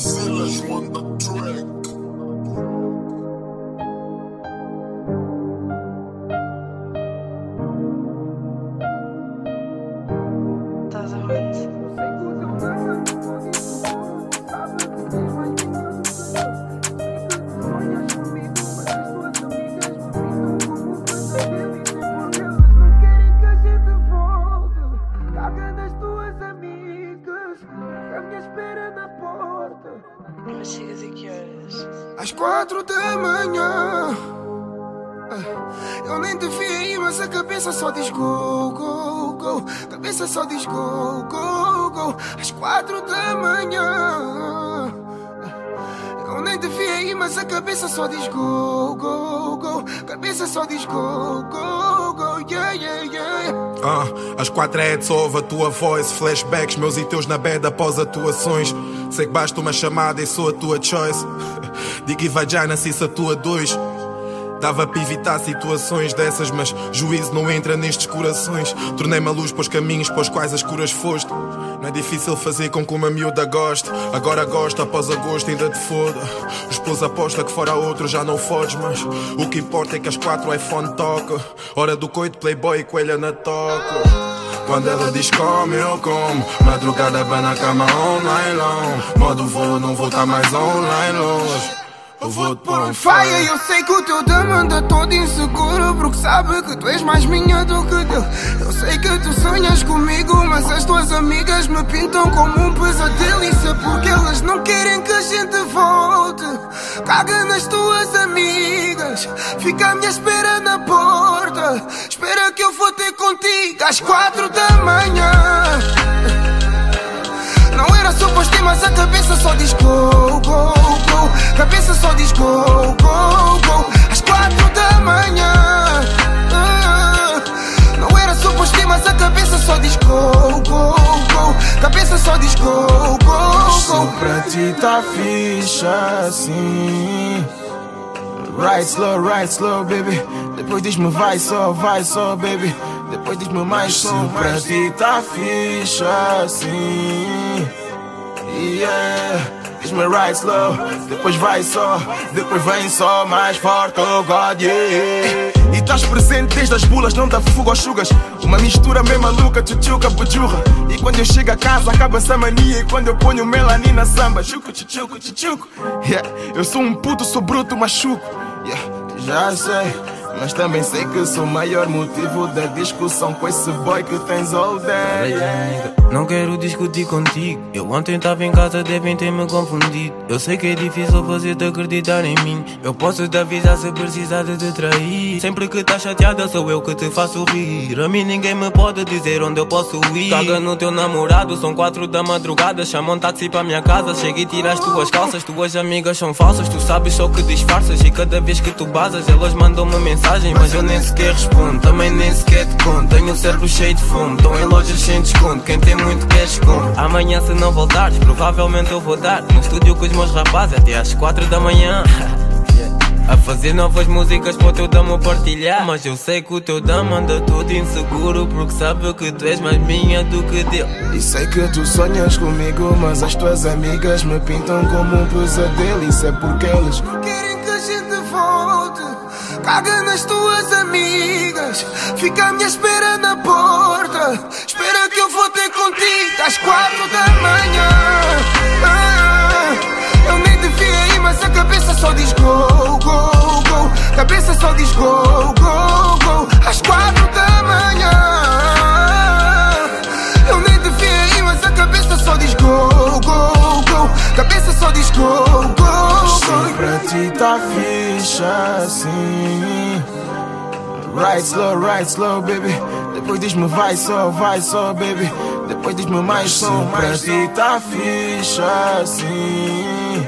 Silas on the track. Mas que horas? Às quatro da manhã. Eu nem te vi aí, mas a cabeça só diz go, go, go. Cabeça só diz go, go, go. Às quatro da manhã. Eu nem te vi aí, mas a cabeça só diz go, go, go. Cabeça só diz go, go, Ah, às quatro é de ouve a tua voz, flashbacks meus e teus na bed após atuações. Sei que basta uma chamada e sou a tua choice. Digo e vai já nasce a tua dois. Dava para evitar situações dessas, mas juízo não entra nestes corações. Tornei-me a luz para os caminhos para os quais as curas foste. Não é difícil fazer com que uma miúda goste. Agora gosta, após agosto ainda te foda. O esposo aposta que fora outro já não fodes, mas o que importa é que as quatro iPhone toca. Hora do coito, playboy e coelha na toca. Quando ela diz come, eu como. Madrugada bem na cama online long. Modo voo, não vou estar mais online longe. Eu vou te pôr um Faia, eu sei que o teu dama anda todo inseguro Porque sabe que tu és mais minha do que dele Eu sei que tu sonhas comigo Mas as tuas amigas me pintam como um pesadelo. Isso é porque elas não querem que a gente volte. Caga nas tuas amigas. Fica à minha espera na porta. Espera que eu vou ter contigo Às quatro da manhã. Não era suposto mas a cabeça só diz go, go. Cabeça só diz go, go, go. Às quatro da manhã. Ah, Não era suposto mas a cabeça só diz go, go, go. Cabeça só diz go, go, go. pra ti tá ficha assim Right slow, right slow, baby Depois diz-me vai só, vai só, baby Depois diz-me mais som pra Pra ti tá ficha assim Yeah Depois vai só. Depois vem só mais forte, oh God, yeah. E estás presente desde as bulas, não dá fuga aos chugas Uma mistura meio maluca, tchutchuca, bujurra. E quando eu chego a casa acaba essa mania. E quando eu ponho melanina samba Chuco, tchutchuco, tchutchuco. Yeah. Eu sou um puto, sou bruto, machuco. Yeah. Já sei mas também sei que sou o maior motivo da discussão com esse boy que tens all day. yeah. Não quero discutir contigo. Eu ontem tava em casa, devem ter me confundido. Eu sei que é difícil fazer-te acreditar em mim. Eu posso te avisar se precisar de te trair. Sempre que estás chateada, sou eu que te faço rir. A mim ninguém me pode dizer onde eu posso ir. Caga no teu namorado, são quatro da madrugada. Chama um táxi para minha casa. Chega e tira as tuas calças. Tuas amigas são falsas, tu sabes só que disfarças. E cada vez que tu basas, elas mandam-me mensagem. Mas eu nem sequer respondo, também nem sequer te conto. Tenho o cérebro cheio de fumo, estão em lojas sem desconto. Quem tem muito quer esconde. Amanhã, se não voltares, provavelmente eu vou dar. No estúdio com os meus rapazes até às quatro da manhã. A fazer novas músicas para o teu damo partilhar Mas eu sei que o teu damo anda todo inseguro Porque sabe que tu és mais minha do que dele E sei que tu sonhas comigo, mas as tuas amigas me pintam como um pesadelo. Isso é porque elas Querem Caga nas tuas amigas. Fica à minha espera na porta. Espera que eu vou ter contigo às quatro da manhã. Ah, eu nem te vi aí, mas a cabeça só diz go, go, go. Cabeça só diz go, go, go. Às quatro da manhã. Eu nem te vi aí, mas a cabeça só diz go, go, go. Cabeça só diz go, go. Pra ti tá ficha assim Right slow, right slow, baby. Depois diz-me vai só, vai só, baby. Depois diz-me mais som, mais Pra ti tá ficha assim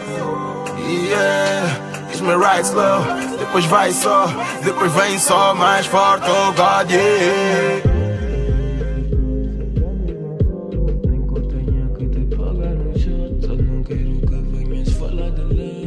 Yeah. Diz-me right slow. Depois vai só. Depois vem só mais forte, oh God, yeah. Não quero que venhas falar de lei.